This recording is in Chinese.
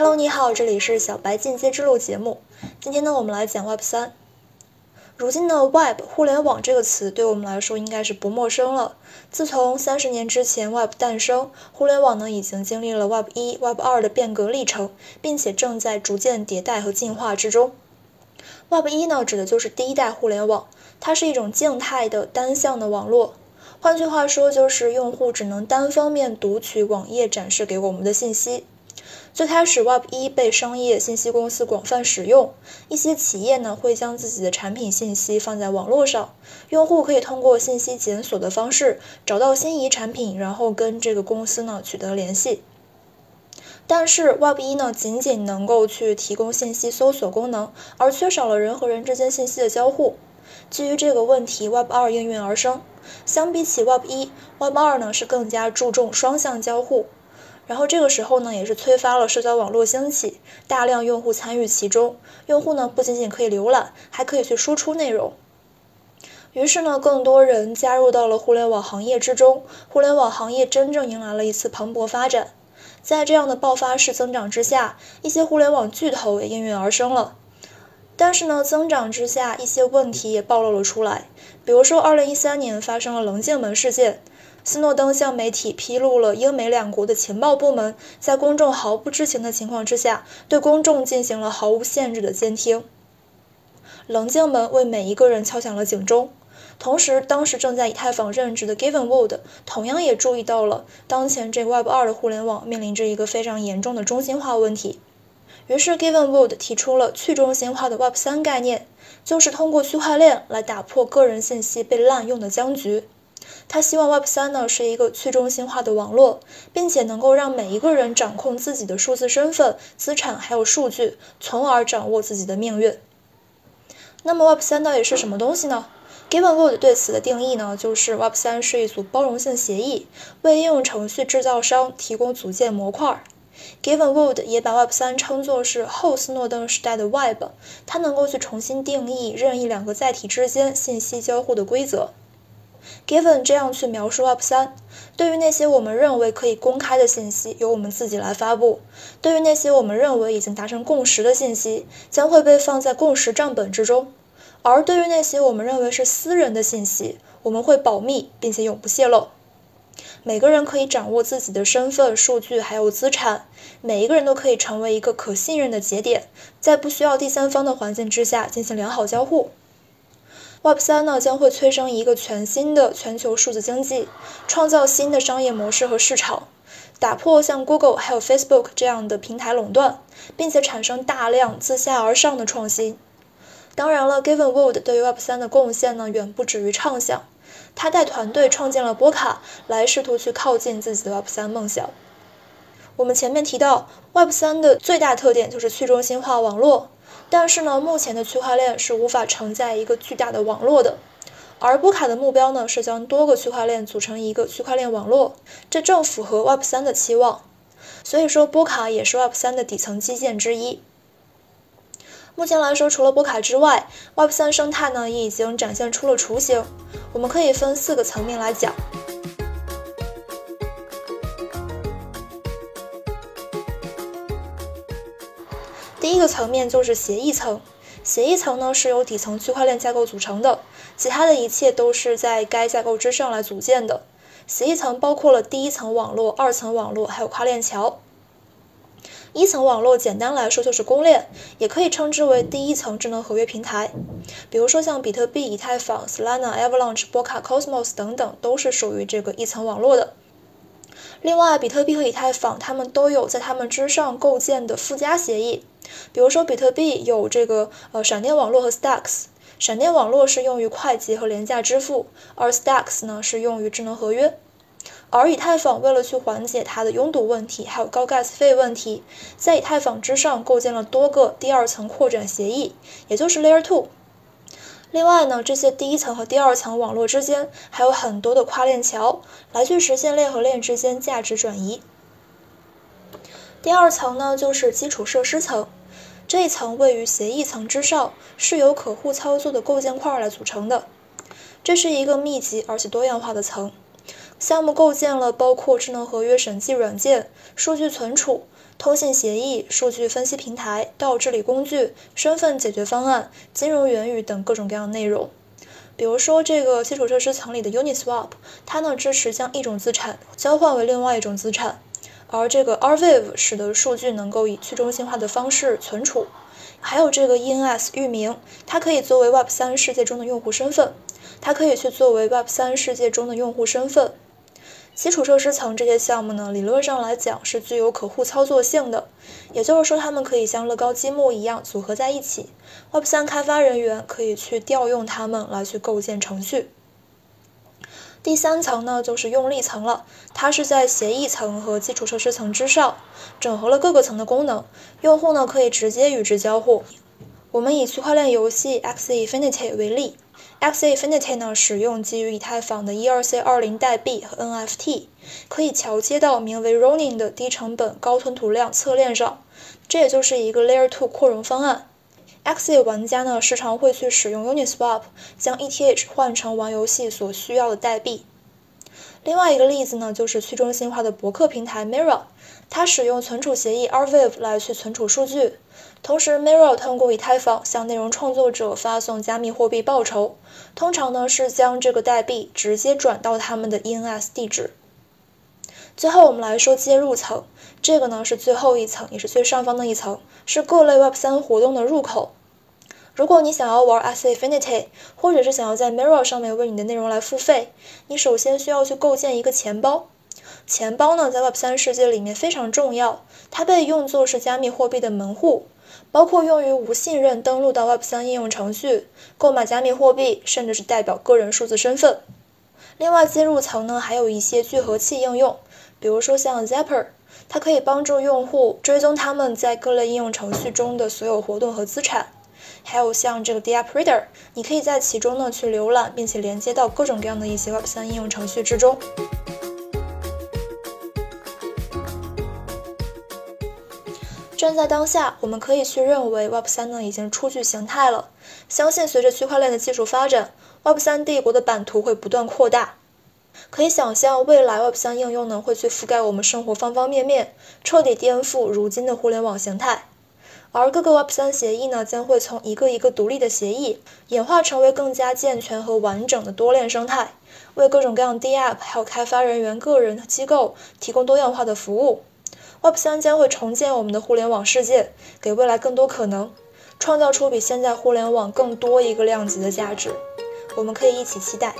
Hello，你好，这里是小白进阶之路节目。今天呢，我们来讲 Web 三。如今呢 Web 互联网这个词对我们来说应该是不陌生了。自从三十年之前 Web 诞生，互联网呢已经经历了 Web 一、Web 二的变革历程，并且正在逐渐迭代和进化之中。Web 一呢，指的就是第一代互联网，它是一种静态的单向的网络。换句话说，就是用户只能单方面读取网页展示给我们的信息。最开始，Web 一被商业信息公司广泛使用，一些企业呢会将自己的产品信息放在网络上，用户可以通过信息检索的方式找到心仪产品，然后跟这个公司呢取得联系。但是，Web 一呢仅仅能够去提供信息搜索功能，而缺少了人和人之间信息的交互。基于这个问题，Web 二应运而生。相比起 Web 一，Web 二呢是更加注重双向交互。然后这个时候呢，也是催发了社交网络兴起，大量用户参与其中。用户呢不仅仅可以浏览，还可以去输出内容。于是呢，更多人加入到了互联网行业之中，互联网行业真正迎来了一次蓬勃发展。在这样的爆发式增长之下，一些互联网巨头也应运而生了。但是呢，增长之下，一些问题也暴露了出来。比如说，二零一三年发生了棱镜门事件。斯诺登向媒体披露了英美两国的情报部门在公众毫不知情的情况之下，对公众进行了毫无限制的监听。棱镜门为每一个人敲响了警钟。同时，当时正在以太坊任职的 Gavin Wood 同样也注意到了当前这个 Web 二的互联网面临着一个非常严重的中心化问题。于是，Gavin Wood 提出了去中心化的 Web 三概念，就是通过区块链来打破个人信息被滥用的僵局。他希望 Web 三呢是一个去中心化的网络，并且能够让每一个人掌控自己的数字身份、资产还有数据，从而掌握自己的命运。那么 Web 三到底是什么东西呢？Gavin Wood 对此的定义呢，就是 Web 三是一组包容性协议，为应用程序制造商提供组件模块。Gavin Wood 也把 Web 三称作是后斯诺登时代的 Web，它能够去重新定义任意两个载体之间信息交互的规则。Given 这样去描述 Web 三，对于那些我们认为可以公开的信息，由我们自己来发布；对于那些我们认为已经达成共识的信息，将会被放在共识账本之中；而对于那些我们认为是私人的信息，我们会保密并且永不泄露。每个人可以掌握自己的身份、数据还有资产，每一个人都可以成为一个可信任的节点，在不需要第三方的环境之下进行良好交互。Web 三呢将会催生一个全新的全球数字经济，创造新的商业模式和市场，打破像 Google 还有 Facebook 这样的平台垄断，并且产生大量自下而上的创新。当然了，Gavin Wood 对于 Web 三的贡献呢远不止于畅想，他带团队创建了波卡，来试图去靠近自己的 Web 三梦想。我们前面提到，Web 三的最大特点就是去中心化网络。但是呢，目前的区块链是无法承载一个巨大的网络的，而波卡的目标呢是将多个区块链组成一个区块链网络，这正符合 Web 三的期望。所以说，波卡也是 Web 三的底层基建之一。目前来说，除了波卡之外，Web 三生态呢也已经展现出了雏形。我们可以分四个层面来讲。第一个层面就是协议层，协议层呢是由底层区块链架构组成的，其他的一切都是在该架构之上来组建的。协议层包括了第一层网络、二层网络，还有跨链桥。一层网络简单来说就是公链，也可以称之为第一层智能合约平台。比如说像比特币、以太坊、Solana、Avalanche、波卡、Cosmos 等等，都是属于这个一层网络的。另外，比特币和以太坊它们都有在它们之上构建的附加协议。比如说，比特币有这个呃闪电网络和 Stacks，闪电网络是用于快捷和廉价支付，而 Stacks 呢是用于智能合约。而以太坊为了去缓解它的拥堵问题，还有高 gas 费问题，在以太坊之上构建了多个第二层扩展协议，也就是 Layer Two。另外呢，这些第一层和第二层网络之间还有很多的跨链桥，来去实现链和链之间价值转移。第二层呢，就是基础设施层，这一层位于协议层之上，是由可互操作的构建块来组成的。这是一个密集而且多样化的层，项目构建了包括智能合约审计软件、数据存储、通信协议、数据分析平台、到治理工具、身份解决方案、金融元宇等各种各样的内容。比如说，这个基础设施层里的 Uniswap，它呢支持将一种资产交换为另外一种资产，而这个 Arweave 使得数据能够以去中心化的方式存储。还有这个 ENS 域名，它可以作为 Web 三世界中的用户身份，它可以去作为 Web 三世界中的用户身份。基础设施层这些项目呢，理论上来讲是具有可互操作性的，也就是说，它们可以像乐高积木一样组合在一起。Web 三开发人员可以去调用它们来去构建程序。第三层呢，就是用力层了，它是在协议层和基础设施层之上，整合了各个层的功能，用户呢可以直接与之交互。我们以区块链游戏 X Infinity 为例。，X Infinity 呢，使用基于以太坊的 ERC20 代币和 NFT，可以桥接到名为 Ronin 的低成本高吞吐量侧链上，这也就是一个 Layer 2扩容方案。Axie 玩家呢，时常会去使用 Uniswap 将 ETH 换成玩游戏所需要的代币。另外一个例子呢，就是去中心化的博客平台 Mirror，它使用存储协议 Arweave 来去存储数据。同时，Mirror 通过以太坊向内容创作者发送加密货币报酬，通常呢是将这个代币直接转到他们的 ENS 地址。最后，我们来说接入层，这个呢是最后一层，也是最上方的一层，是各类 Web3 活动的入口。如果你想要玩 Axie Infinity，或者是想要在 Mirror 上面为你的内容来付费，你首先需要去构建一个钱包。钱包呢，在 Web3 世界里面非常重要，它被用作是加密货币的门户。包括用于无信任登录到 Web3 应用程序、购买加密货币，甚至是代表个人数字身份。另外，接入层呢还有一些聚合器应用，比如说像 Zapper，它可以帮助用户追踪他们在各类应用程序中的所有活动和资产。还有像这个 Diapreader，你可以在其中呢去浏览，并且连接到各种各样的一些 Web3 应用程序之中。站在当下，我们可以去认为 Web 三呢已经初具形态了。相信随着区块链的技术发展，Web 三帝国的版图会不断扩大。可以想象，未来 Web 三应用呢会去覆盖我们生活方方面面，彻底颠覆如今的互联网形态。而各个 Web 三协议呢将会从一个一个独立的协议，演化成为更加健全和完整的多链生态，为各种各样 DApp 还有开发人员、个人机构提供多样化的服务。Web 三将会重建我们的互联网世界，给未来更多可能，创造出比现在互联网更多一个量级的价值。我们可以一起期待。